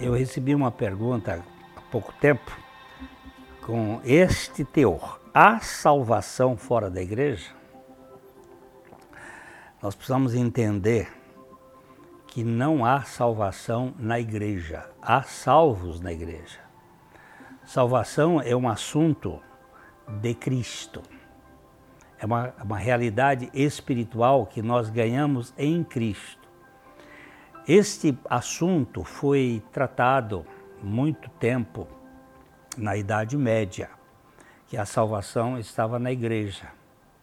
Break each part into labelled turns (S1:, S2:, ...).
S1: eu recebi uma pergunta há pouco tempo com este teor: há salvação fora da igreja? Nós precisamos entender que não há salvação na igreja, há salvos na igreja. Salvação é um assunto de Cristo. É uma, uma realidade espiritual que nós ganhamos em Cristo. Este assunto foi tratado muito tempo na Idade Média, que a salvação estava na igreja.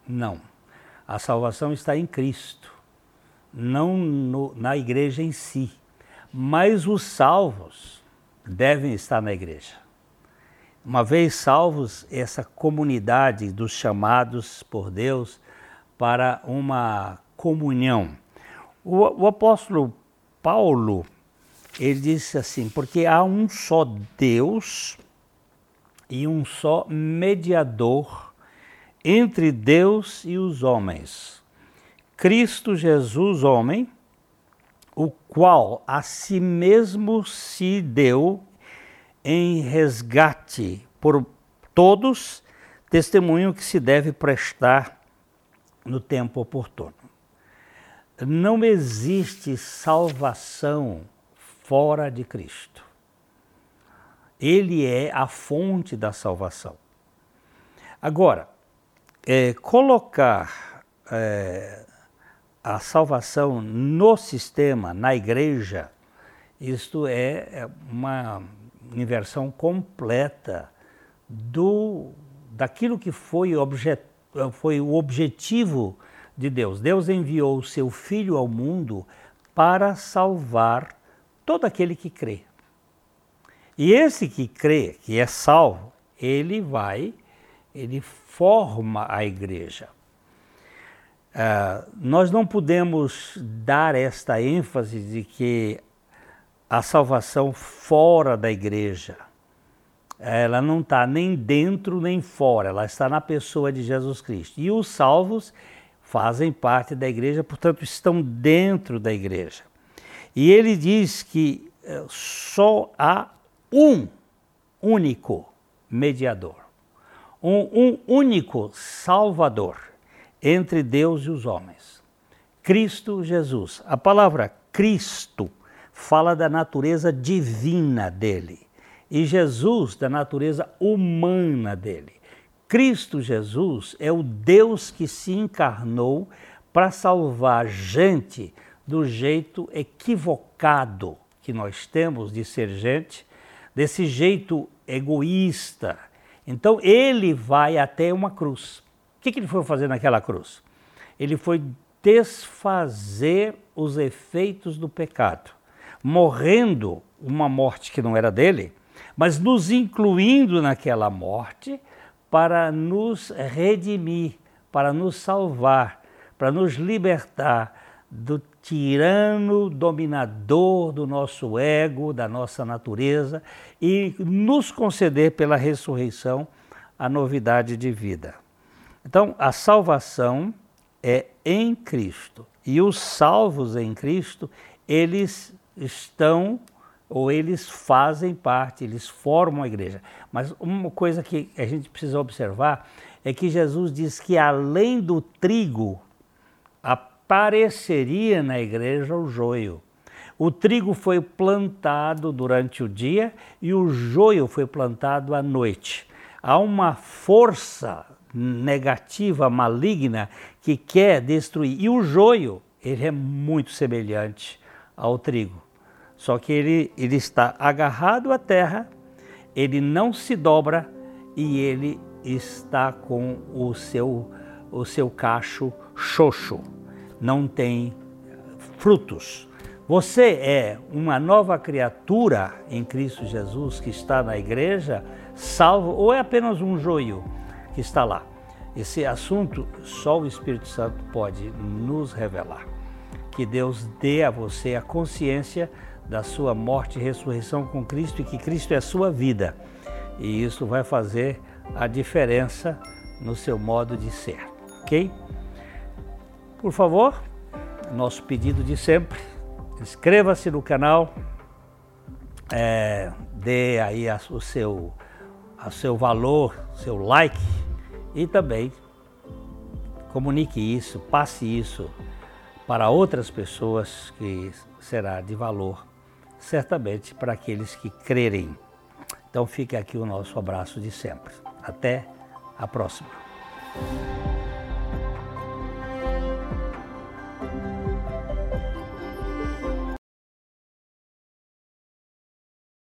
S1: Não. A salvação está em Cristo, não no, na igreja em si. Mas os salvos devem estar na igreja. Uma vez salvos, essa comunidade dos chamados por Deus para uma comunhão. O, o apóstolo Paulo, ele disse assim: porque há um só Deus e um só mediador entre Deus e os homens, Cristo Jesus, homem, o qual a si mesmo se deu em resgate por todos, testemunho que se deve prestar no tempo oportuno. Não existe salvação fora de Cristo. Ele é a fonte da salvação. Agora, é, colocar é, a salvação no sistema, na igreja, isto é, é uma inversão completa do daquilo que foi, objet, foi o objetivo de Deus. Deus enviou o seu Filho ao mundo para salvar todo aquele que crê. E esse que crê, que é salvo, ele vai, ele forma a igreja. Uh, nós não podemos dar esta ênfase de que a salvação fora da igreja, ela não está nem dentro nem fora, ela está na pessoa de Jesus Cristo. E os salvos, fazem parte da igreja, portanto, estão dentro da igreja. E ele diz que eh, só há um único mediador, um, um único salvador entre Deus e os homens. Cristo Jesus. A palavra Cristo fala da natureza divina dele e Jesus da natureza humana dele. Cristo Jesus é o Deus que se encarnou para salvar gente do jeito equivocado que nós temos de ser gente, desse jeito egoísta. Então ele vai até uma cruz. O que, que ele foi fazer naquela cruz? Ele foi desfazer os efeitos do pecado, morrendo uma morte que não era dele, mas nos incluindo naquela morte para nos redimir, para nos salvar, para nos libertar do tirano dominador do nosso ego, da nossa natureza e nos conceder pela ressurreição a novidade de vida. Então, a salvação é em Cristo e os salvos em Cristo, eles estão ou eles fazem parte, eles formam a igreja. Mas uma coisa que a gente precisa observar é que Jesus diz que além do trigo apareceria na igreja o joio. O trigo foi plantado durante o dia e o joio foi plantado à noite. Há uma força negativa, maligna, que quer destruir. E o joio, ele é muito semelhante ao trigo. Só que ele, ele está agarrado à terra, ele não se dobra e ele está com o seu, o seu cacho xoxo, não tem frutos. Você é uma nova criatura em Cristo Jesus que está na igreja, salvo, ou é apenas um joio que está lá? Esse assunto só o Espírito Santo pode nos revelar. Que Deus dê a você a consciência da sua morte e ressurreição com Cristo e que Cristo é a sua vida. E isso vai fazer a diferença no seu modo de ser, ok? Por favor, nosso pedido de sempre, inscreva-se no canal, é, dê aí a, o seu, a seu valor, seu like e também comunique isso, passe isso para outras pessoas que será de valor, certamente para aqueles que crerem. Então fica aqui o nosso abraço de sempre. Até a próxima.